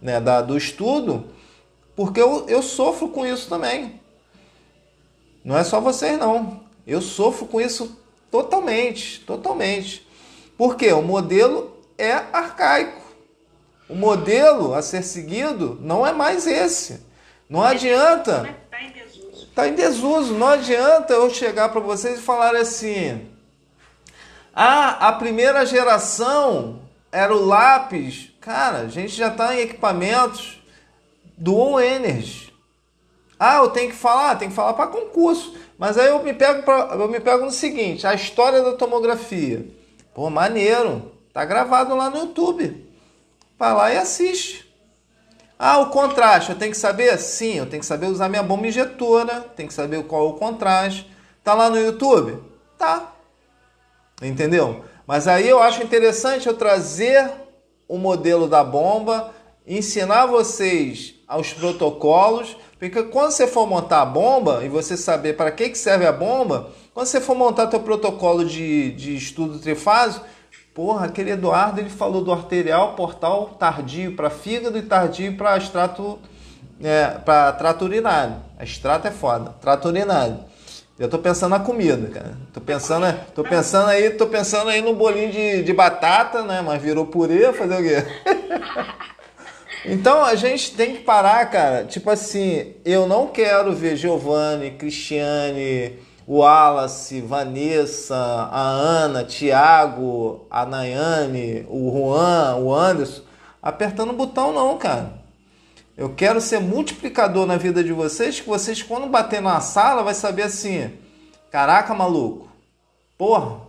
né, da, do estudo, porque eu, eu sofro com isso também. Não é só vocês, não. Eu sofro com isso totalmente, totalmente. Porque o modelo é arcaico. O modelo a ser seguido não é mais esse. Não adianta. Está em desuso. Está em desuso. Não adianta eu chegar para vocês e falar assim: ah, a primeira geração era o lápis. Cara, a gente já está em equipamentos dual energy. Ah, eu tenho que falar, tem que falar para concurso. Mas aí eu me pego pra, eu me pego no seguinte, a história da tomografia. Pô, maneiro. Tá gravado lá no YouTube. Vai lá e assiste. Ah, o contraste, eu tenho que saber? Sim, eu tenho que saber usar minha bomba injetora, tenho que saber qual é o contraste. Tá lá no YouTube? Tá. Entendeu? Mas aí eu acho interessante eu trazer o modelo da bomba, ensinar vocês aos protocolos, porque quando você for montar a bomba e você saber para que, que serve a bomba, quando você for montar teu protocolo de, de estudo trifásico, porra, aquele Eduardo ele falou do arterial portal tardio para fígado e tardio para extrato é, para trato urinário. A extrato é foda, trato urinário. Eu tô pensando na comida, cara. Tô pensando, tô pensando aí, tô pensando aí no bolinho de, de batata, né? Mas virou purê, fazer o quê? (laughs) então a gente tem que parar, cara. Tipo assim, eu não quero ver Giovanni, Cristiane, Wallace, Vanessa, a Ana, Tiago, a Nayane, o Juan, o Anderson apertando o botão, não, cara. Eu quero ser multiplicador na vida de vocês, que vocês, quando bater na sala, vai saber assim: caraca, maluco, porra,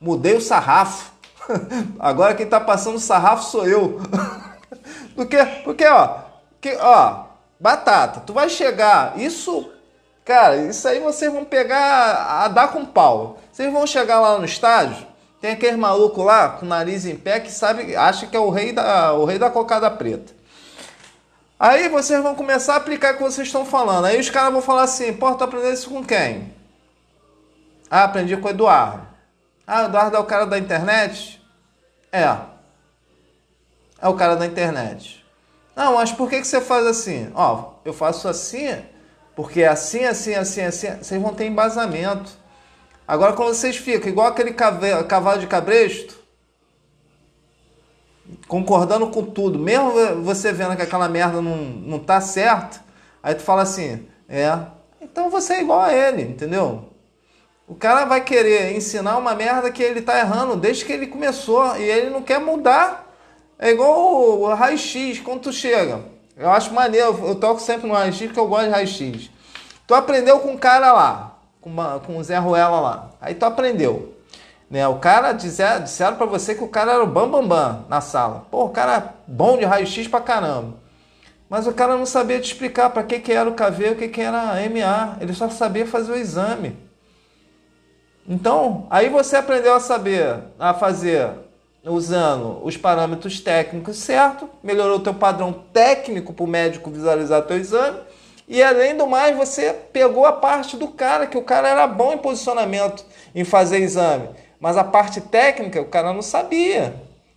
mudei o sarrafo. (laughs) Agora quem tá passando o sarrafo sou eu. (laughs) porque, porque, ó, que, ó, batata, tu vai chegar, isso, cara, isso aí vocês vão pegar a dar com pau. Vocês vão chegar lá no estádio, tem aquele maluco lá com o nariz em pé que sabe, acha que é o rei da, o rei da cocada preta. Aí vocês vão começar a aplicar o que vocês estão falando. Aí os caras vão falar assim: pô, tu aprendeu isso com quem? Ah, aprendi com o Eduardo. Ah, o Eduardo é o cara da internet? É. É o cara da internet. Não, mas por que, que você faz assim? Ó, eu faço assim, porque é assim, assim, assim, assim. Vocês vão ter embasamento. Agora, quando vocês ficam igual aquele cavalo de cabresto, concordando com tudo, mesmo você vendo que aquela merda não, não tá certo, aí tu fala assim, é, então você é igual a ele, entendeu? O cara vai querer ensinar uma merda que ele tá errando desde que ele começou e ele não quer mudar. É igual o raio-x, quando tu chega. Eu acho maneiro, eu toco sempre no raio-x porque eu gosto de raio-x. Tu aprendeu com um cara lá, com, uma, com o Zé Ruela lá. Aí tu aprendeu. Né? O cara disser, disseram para você que o cara era o bambambam bam, bam na sala. Pô, o cara bom de raio-x pra caramba. Mas o cara não sabia te explicar para que, que era o KV, o que, que era a MA. Ele só sabia fazer o exame. Então, aí você aprendeu a saber, a fazer usando os parâmetros técnicos certo, melhorou o teu padrão técnico para o médico visualizar teu exame. E além do mais, você pegou a parte do cara, que o cara era bom em posicionamento, em fazer exame. Mas a parte técnica o cara não sabia.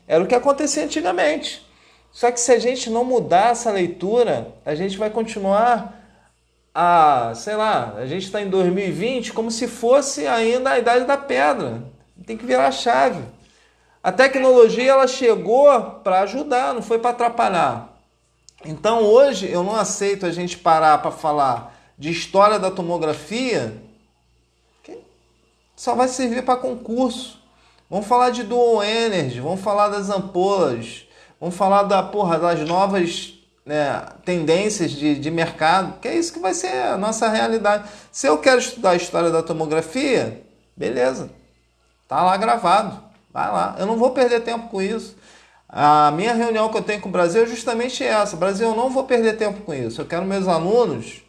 Era o que acontecia antigamente. Só que se a gente não mudar essa leitura, a gente vai continuar a, sei lá, a gente está em 2020 como se fosse ainda a idade da pedra. Tem que virar a chave. A tecnologia ela chegou para ajudar, não foi para atrapalhar. Então hoje eu não aceito a gente parar para falar de história da tomografia só vai servir para concurso. Vamos falar de dual energy, vamos falar das ampolas, vamos falar da porra das novas né, tendências de, de mercado, que é isso que vai ser a nossa realidade. Se eu quero estudar a história da tomografia, beleza, tá lá gravado, vai lá. Eu não vou perder tempo com isso. A minha reunião que eu tenho com o Brasil é justamente essa. Brasil, eu não vou perder tempo com isso. Eu quero meus alunos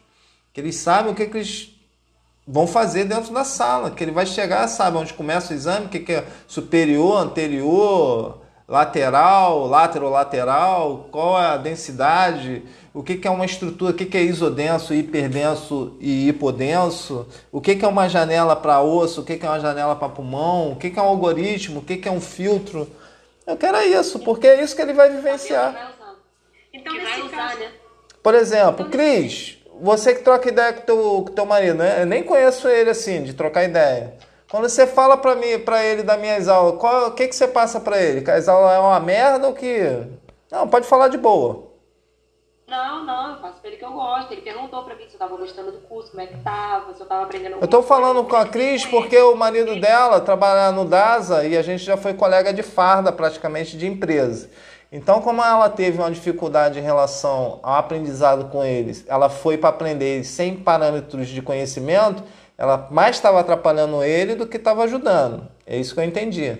que eles saibam o que, que eles vão fazer dentro da sala, que ele vai chegar, sabe onde começa o exame, o que, que é superior, anterior, lateral, lateral, qual é a densidade, o que, que é uma estrutura, o que, que é isodenso, hiperdenso e hipodenso, o que, que é uma janela para osso, o que, que é uma janela para pulmão, o que, que é um algoritmo, o que, que é um filtro. Eu quero é isso, porque é isso que ele vai vivenciar. Então, que vai nesse usar, caso, né? Por exemplo, Cris, você que troca ideia com teu, com teu marido, né? Eu nem conheço ele assim, de trocar ideia. Quando você fala pra, mim, pra ele das minhas aulas, qual, o que, que você passa pra ele? Que as aulas é uma merda ou que. Não, pode falar de boa. Não, não, eu faço pra ele que eu gosto. Ele perguntou pra mim se eu tava gostando do curso, como é que tava, se eu tava aprendendo Eu tô falando com a Cris porque o marido dela trabalha no DASA e a gente já foi colega de farda praticamente de empresa. Então, como ela teve uma dificuldade em relação ao aprendizado com eles, ela foi para aprender sem parâmetros de conhecimento, ela mais estava atrapalhando ele do que estava ajudando. É isso que eu entendi.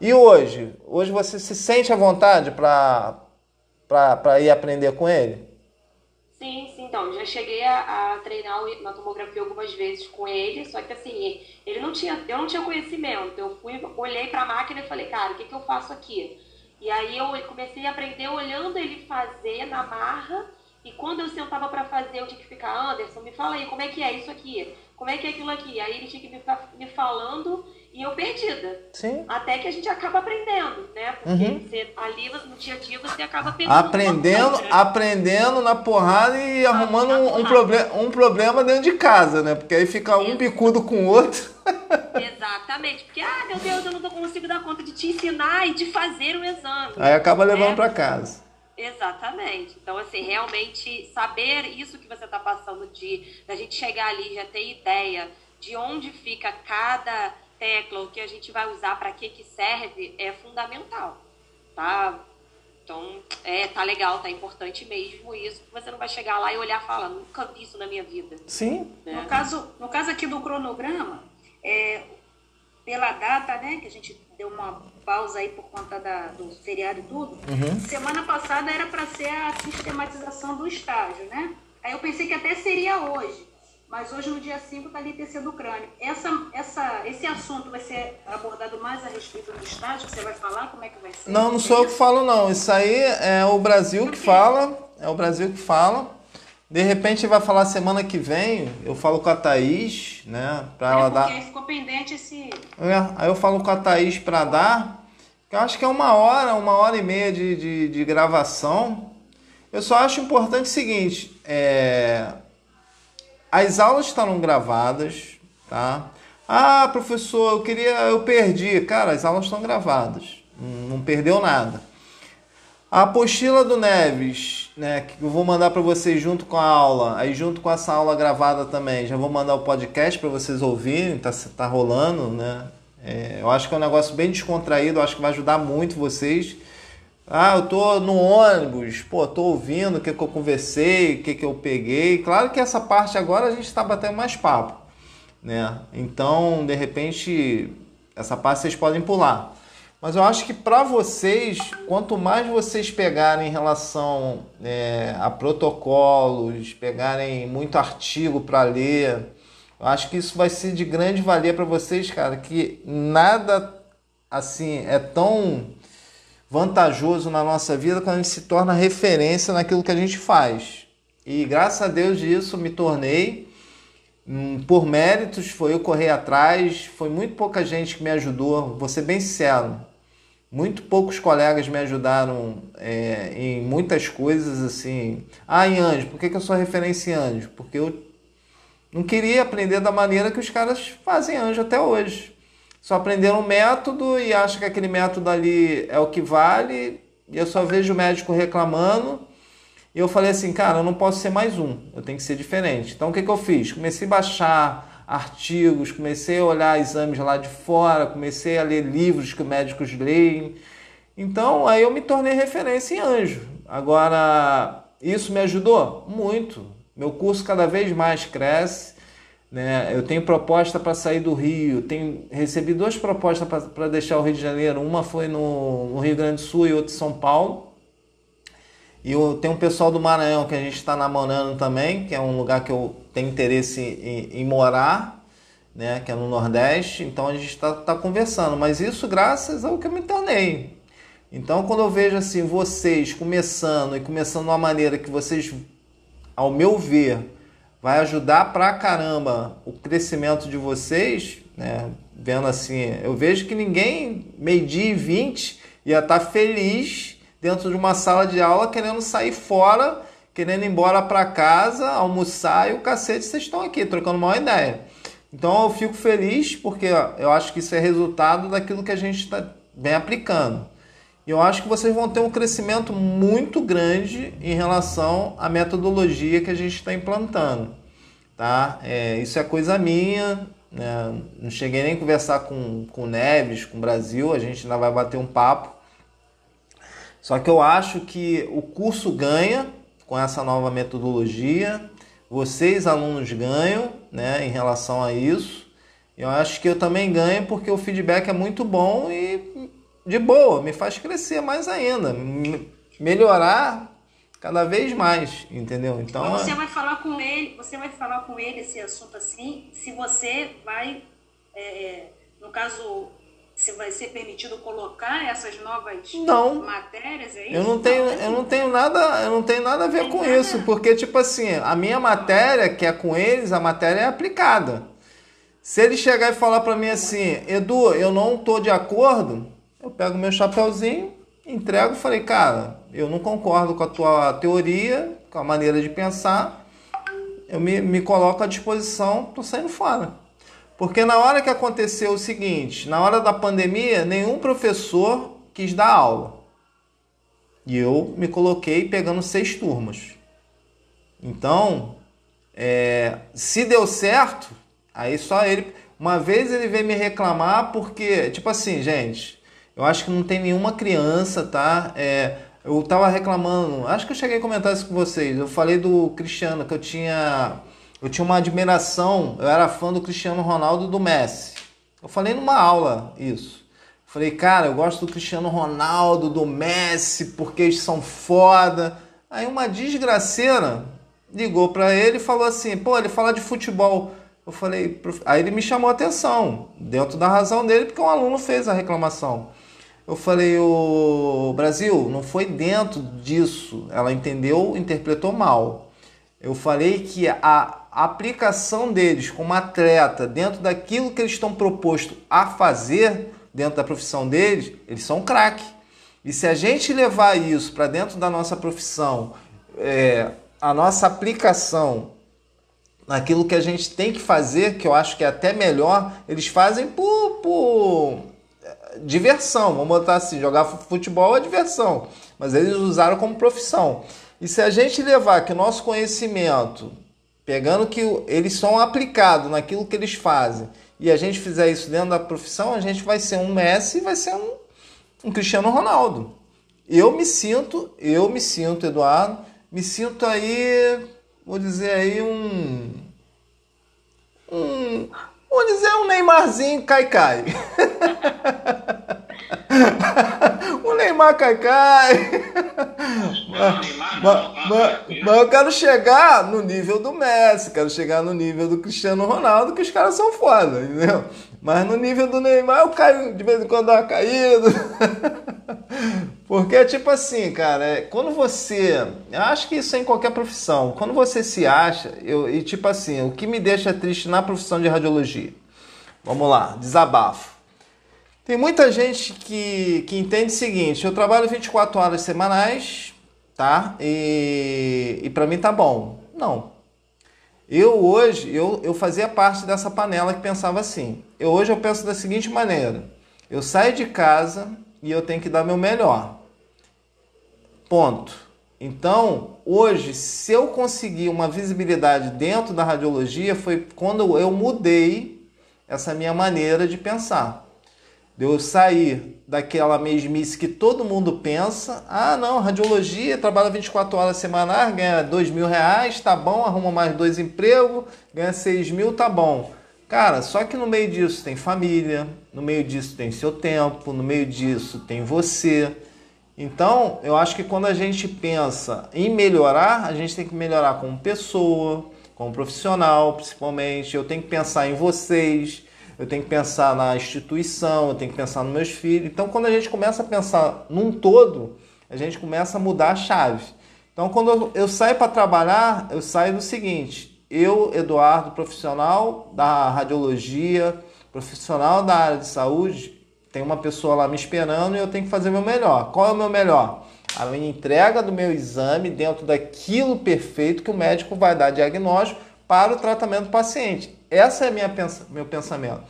E hoje? Hoje você se sente à vontade para ir aprender com ele? Sim, sim, então, já cheguei a, a treinar na tomografia algumas vezes com ele, só que assim, ele não tinha, eu não tinha conhecimento. Eu fui, olhei pra máquina e falei, cara, o que, que eu faço aqui? E aí eu comecei a aprender olhando ele fazer na marra, e quando eu sentava pra fazer, eu tinha que ficar, Anderson, me fala aí, como é que é isso aqui? Como é que é aquilo aqui? Aí ele tinha que me, me falando e eu perdida. Sim. Até que a gente acaba aprendendo, né? Porque Uhum. você, ali no dia a dia você acaba pegando. uma Aprendendo, aprendendo na porrada e arrumando na um, um, porrada. proble um problema dentro de casa, né? Porque aí fica um bicudo com o outro. Exatamente, porque, ah, meu Deus, eu não consigo dar conta de te ensinar e de fazer o exame. Aí acaba levando É. para casa. Exatamente. Então, assim, realmente saber isso que você está passando de da gente chegar ali, já ter ideia de onde fica cada tecla, o que a gente vai usar, para que que serve, é fundamental, tá? Então, é, tá legal, tá importante mesmo isso, que você não vai chegar lá e olhar e falar, nunca vi isso na minha vida. Sim. né? No caso, no caso aqui do cronograma, é, pela data, né, que a gente deu uma pausa aí por conta da, do feriado e tudo, semana passada era para ser a sistematização do estágio, né? Aí eu pensei que até seria hoje, mas hoje no dia 5 está ali TC do crânio. Essa, essa, esse assunto vai ser abordado mais a respeito do estágio, que você vai falar, como é que vai ser? Não, não sou eu que falo, não. Isso aí é o Brasil que fala. É o Brasil que fala. De repente vai falar semana que vem. Eu falo com a Thaís, né? Pra ela É, porque dar. aí ficou pendente esse... É, aí eu falo com a Thaís pra dar. Que eu acho que é uma hora, uma hora e meia de, de, de gravação. Eu só acho importante o seguinte: é, as aulas estarão gravadas, tá? Ah, professor, eu queria, eu perdi. Cara, as aulas estão gravadas, não perdeu nada. A apostila do Neves, né, que eu vou mandar para vocês junto com a aula, aí junto com essa aula gravada também, já vou mandar o podcast para vocês ouvirem, tá, tá rolando, né? É, eu acho que é um negócio bem descontraído, acho que vai ajudar muito vocês. Ah, eu tô no ônibus, pô, tô ouvindo o que, que eu conversei, o que, que eu peguei. Claro que essa parte agora a gente está batendo mais papo, né? Então, de repente, essa parte vocês podem pular. Mas eu acho que para vocês, quanto mais vocês pegarem em relação é, a protocolos, pegarem muito artigo para ler, eu acho que isso vai ser de grande valia para vocês, cara, que nada assim é tão vantajoso na nossa vida quando a gente se torna referência naquilo que a gente faz. E graças a Deus disso me tornei. Hum, Por méritos, foi eu correr atrás, foi muito pouca gente que me ajudou, vou ser bem sincero. Muito poucos colegas me ajudaram é, em muitas coisas assim. Ah, em anjo, por que, que eu sou referência em anjo? Porque eu não queria aprender da maneira que os caras fazem anjo até hoje. Só aprenderam um método e acham que aquele método ali é o que vale. E eu só vejo o médico reclamando. E eu falei assim, cara, eu não posso ser mais um, eu tenho que ser diferente. Então o que, que eu fiz? Comecei a baixar artigos, comecei a olhar exames lá de fora, comecei a ler livros que médicos leem. Então aí eu me tornei referência em anjo. Agora, isso me ajudou? Muito. Meu curso cada vez mais cresce. Né? Eu tenho proposta para sair do Rio, tenho recebi duas propostas para deixar o Rio de Janeiro. Uma foi no, no Rio Grande do Sul e outra em São Paulo. E eu, tem um pessoal do Maranhão que a gente está namorando também, que é um lugar que eu tenho interesse em, em morar. né, que é no Nordeste, então a gente está tá conversando, mas isso graças ao que eu me tornei. Então, quando eu vejo assim vocês começando e começando de uma maneira que vocês, ao meu ver, vai ajudar pra caramba o crescimento de vocês, né? Vendo assim, eu vejo que ninguém, meio-dia e 20, ia estar tá feliz dentro de uma sala de aula querendo sair fora, querendo ir embora para casa, almoçar e o cacete, vocês estão aqui trocando uma ideia. Então eu fico feliz porque eu acho que isso é resultado daquilo que a gente tá, vem aplicando. Eu acho que vocês vão ter um crescimento muito grande em relação à metodologia que a gente está implantando. Tá? É, isso é coisa minha. Né? Não cheguei nem a conversar com, com o Neves, com o Brasil, a gente ainda vai bater um papo. Só que eu acho que o curso ganha com essa nova metodologia, vocês alunos ganham né, em relação a isso. Eu acho que eu também ganho porque o feedback é muito bom e de boa, me faz crescer mais ainda, melhorar cada vez mais, entendeu? Então você é vai falar com ele, você vai falar com ele esse assunto assim, se você vai, é, no caso, se vai ser permitido colocar essas novas não. matérias aí? Eu não tenho, eu não tenho nada, eu não tenho nada a ver com nada. isso, porque tipo assim, a minha matéria que é com eles, a matéria é aplicada. Se ele chegar e falar para mim assim, Edu, eu não tô de acordo, eu pego meu chapéuzinho, entrego e falei, cara, eu não concordo com a tua teoria, com a maneira de pensar, eu me, me coloco à disposição, tô saindo fora. Porque na hora que aconteceu o seguinte, na hora da pandemia, nenhum professor quis dar aula. E eu me coloquei pegando seis turmas. Então, é, se deu certo, aí só ele. Uma vez ele veio me reclamar porque, tipo assim, gente, eu acho que não tem nenhuma criança, tá? É, eu tava reclamando, acho que eu cheguei a comentar isso com vocês. Eu falei do Cristiano, que eu tinha, eu tinha uma admiração, eu era fã do Cristiano Ronaldo do Messi. Eu falei numa aula isso. Falei, cara, eu gosto do Cristiano Ronaldo, do Messi, porque eles são foda. Aí uma desgraceira ligou para ele e falou assim: pô, ele fala de futebol. Eu falei, aí ele me chamou a atenção, dentro da razão dele, porque um aluno fez a reclamação. Eu falei, o Brasil, não foi dentro disso. Ela entendeu, interpretou mal. Eu falei que a aplicação deles como atleta dentro daquilo que eles estão proposto a fazer dentro da profissão deles, eles são craque. E se a gente levar isso para dentro da nossa profissão, é, a nossa aplicação naquilo que a gente tem que fazer, que eu acho que é até melhor, eles fazem por, por diversão. Vamos botar assim, jogar futebol é diversão, mas eles usaram como profissão. E se a gente levar que o nosso conhecimento, pegando que eles são aplicados naquilo que eles fazem, e a gente fizer isso dentro da profissão, a gente vai ser um Messi e vai ser um, um Cristiano Ronaldo. Eu me sinto, eu me sinto, Eduardo, me sinto aí, vou dizer aí um, um Vou dizer um Neymarzinho cai-cai. o (laughs) Neymar cai-cai. Mas, mas, mas, eu quero chegar no nível do Messi, quero chegar no nível do Cristiano Ronaldo, que os caras são foda, entendeu? Mas no nível do Neymar eu caio de vez em quando dá uma caída. (laughs) Porque, tipo assim, cara, é, quando você. Eu acho que isso é em qualquer profissão. Quando você se acha. Eu, e, tipo assim, o que me deixa triste na profissão de radiologia. Vamos lá, desabafo. Tem muita gente que, que entende o seguinte: eu trabalho 24 horas semanais, tá? E, e para mim tá bom. Não. Eu hoje, eu, eu fazia parte dessa panela que pensava assim. Eu hoje eu penso da seguinte maneira: eu saio de casa e eu tenho que dar meu melhor. Ponto. Então, hoje, se eu conseguir uma visibilidade dentro da radiologia, foi quando eu mudei essa minha maneira de pensar. De eu sair daquela mesmice que todo mundo pensa, ah não, radiologia, trabalha 24 horas semanais, ganha 2 mil reais, tá bom, arruma mais dois empregos, ganha 6 mil, tá bom. Cara, só que no meio disso tem família, no meio disso tem seu tempo, no meio disso tem você. Então, eu acho que quando a gente pensa em melhorar, a gente tem que melhorar como pessoa, como profissional, principalmente. Eu tenho que pensar em vocês, eu tenho que pensar na instituição, eu tenho que pensar nos meus filhos. Então, quando a gente começa a pensar num todo, a gente começa a mudar a chave. Então, quando eu, saio para trabalhar, eu saio do seguinte: eu, Eduardo, profissional da radiologia, profissional da área de saúde, tem uma pessoa lá me esperando e eu tenho que fazer o meu melhor. Qual é o meu melhor? A minha entrega do meu exame dentro daquilo perfeito que o médico vai dar diagnóstico para o tratamento do paciente. Essa é minha meu pensamento.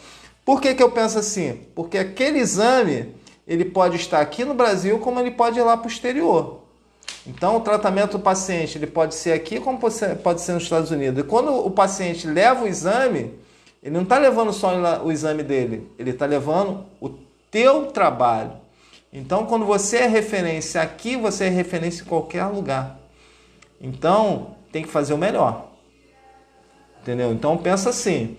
Por que, que eu penso assim? Porque aquele exame ele pode estar aqui no Brasil como ele pode ir lá para o exterior. Então, o tratamento do paciente ele pode ser aqui como pode ser nos Estados Unidos. E quando o paciente leva o exame, ele não está levando só o exame dele, ele está levando o teu trabalho. Então, quando você é referência aqui, você é referência em qualquer lugar. Então, tem que fazer o melhor. Entendeu? Então pensa assim: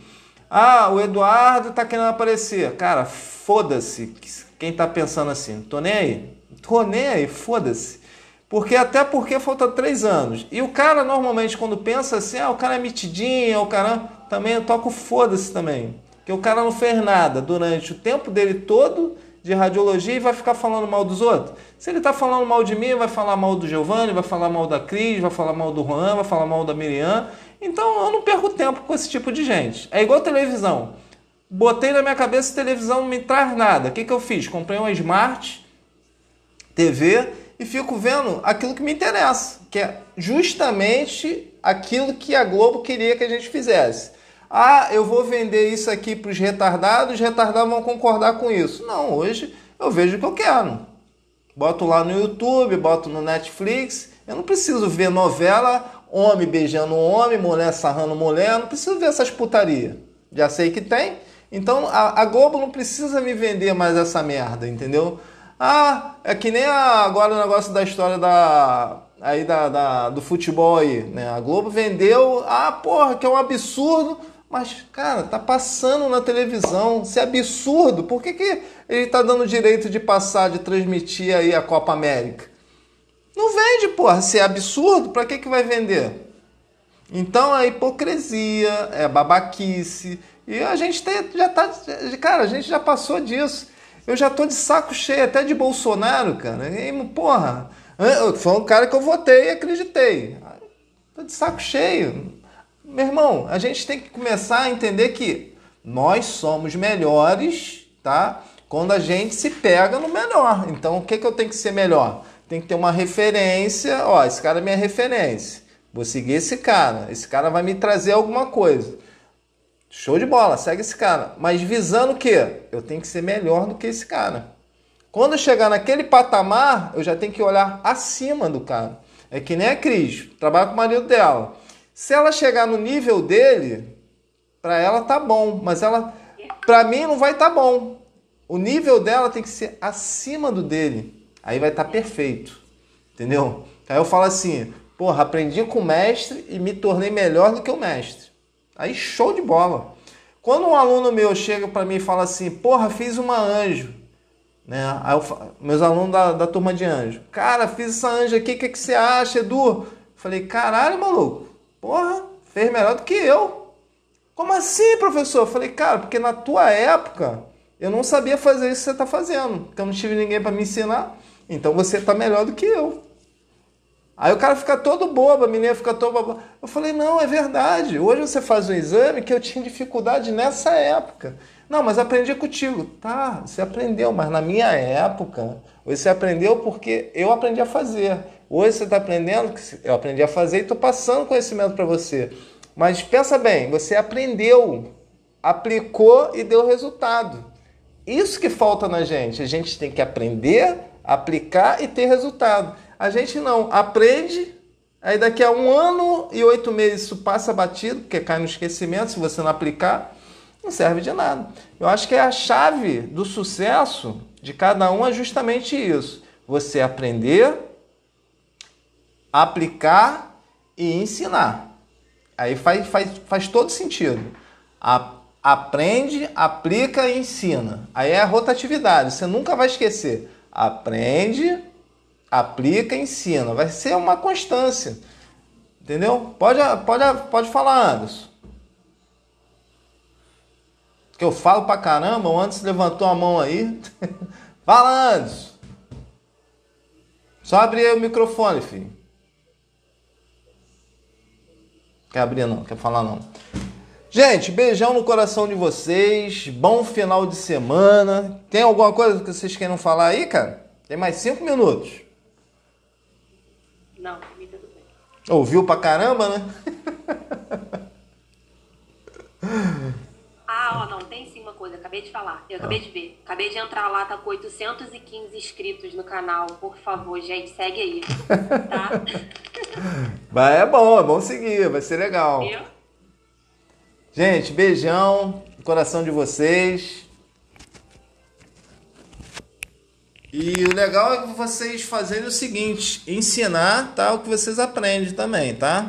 ah, o Eduardo tá querendo aparecer. Cara, foda-se. Quem tá pensando assim? Tô nem aí. Tô nem aí, foda-se. Porque até porque falta três anos. E o cara normalmente quando pensa assim, ah, o cara é mitidinho, o cara também eu toco foda-se também. Que o cara não fez nada durante o tempo dele todo de radiologia e vai ficar falando mal dos outros. Se ele está falando mal de mim, vai falar mal do Giovanni, vai falar mal da Cris, vai falar mal do Juan, vai falar mal da Miriam. Então eu não perco tempo com esse tipo de gente. É igual televisão. Botei na minha cabeça televisão não me traz nada. O que, que eu fiz? Comprei uma Smart TV e fico vendo aquilo que me interessa, que é justamente aquilo que a Globo queria que a gente fizesse. Ah, eu vou vender isso aqui para os retardados, os retardados vão concordar com isso. Não, hoje eu vejo o que eu quero. Boto lá no YouTube, boto no Netflix. Eu não preciso ver novela homem beijando homem, mulher sarrando mulher, não preciso ver essas putaria. Já sei que tem. Então a, a, Globo não precisa me vender mais essa merda, entendeu? Ah, é que nem a, agora o negócio da história da aí da, da, do futebol aí, né? A Globo vendeu, ah, porra, que é um absurdo, mas cara, tá passando na televisão, se é absurdo, por que, que ele tá dando direito de passar, de transmitir aí a Copa América? Não vende, porra. Se é absurdo, para que, que vai vender? Então a hipocrisia, é babaquice. E a gente tem, já tá. Cara, a gente já passou disso. Eu já tô de saco cheio, até de Bolsonaro, cara. E, porra, foi um cara que eu votei e acreditei. Tô de saco cheio. Meu irmão, a gente tem que começar a entender que nós somos melhores, tá? Quando a gente se pega no melhor. Então, o que, que eu tenho que ser melhor? Tem que ter uma referência. Ó, esse cara é minha referência. Vou seguir esse cara. Esse cara vai me trazer alguma coisa. Show de bola, segue esse cara. Mas visando o quê? Eu tenho que ser melhor do que esse cara. Quando eu chegar naquele patamar, eu já tenho que olhar acima do cara. É que nem a Cris, trabalha com o marido dela. Se ela chegar no nível dele, para ela tá bom, mas ela para mim não vai tá bom. O nível dela tem que ser acima do dele. Aí vai estar tá perfeito. Entendeu? Aí eu falo assim, porra, aprendi com o mestre e me tornei melhor do que o mestre. Aí show de bola. Quando um aluno meu chega para mim e fala assim, porra, fiz uma anjo. Né? Aí eu, meus alunos da, da turma de anjo. Cara, fiz essa anjo aqui, o que, que você acha, Edu? Falei, caralho, maluco. Porra, fez melhor do que eu. Como assim, professor? Falei, cara, porque na tua época eu não sabia fazer isso que você está fazendo. Porque eu não tive ninguém para me ensinar. Então você está melhor do que eu. Aí o cara fica todo bobo, a menina fica toda boba. Eu falei, não, é verdade. Hoje você faz um exame que eu tinha dificuldade nessa época. Não, mas aprendi contigo. Tá, você aprendeu, mas na minha época, você aprendeu porque eu aprendi a fazer. Hoje você está aprendendo que eu aprendi a fazer e estou passando conhecimento para você. Mas pensa bem, você aprendeu, aplicou e deu resultado. Isso que falta na gente. A gente tem que aprender aplicar e ter resultado. A gente não aprende, aí daqui a um ano e oito meses isso passa batido, porque cai no esquecimento se você não aplicar, não serve de nada. Eu acho que a chave do sucesso de cada um é justamente isso. Você aprender, aplicar e ensinar. Aí faz, faz, faz todo sentido. A, aprende, aplica e ensina. Aí é a rotatividade, você nunca vai esquecer aprende, aplica, ensina. Vai ser uma constância. Entendeu? Pode, pode, pode falar, Anderson. Que eu falo pra caramba, o Anderson levantou a mão aí. (laughs) Fala, Anderson. Só abrir o microfone, filho. Quer abrir não, quer falar não. Gente, beijão no coração de vocês. Bom final de semana. Tem alguma coisa que vocês queiram falar aí, cara? Tem mais cinco minutos. Não, me tudo bem. Ouviu pra caramba, né? Ah, ó, não, tem sim uma coisa, acabei de falar. Eu acabei de ver. Acabei de entrar lá, tá com 815 inscritos no canal. Por favor, gente, segue aí. Tá? (laughs) Mas é bom, é bom seguir, vai ser legal. Viu? Gente, beijão no coração de vocês. E o legal é vocês fazerem o seguinte, ensinar tá, o que vocês aprendem também, tá?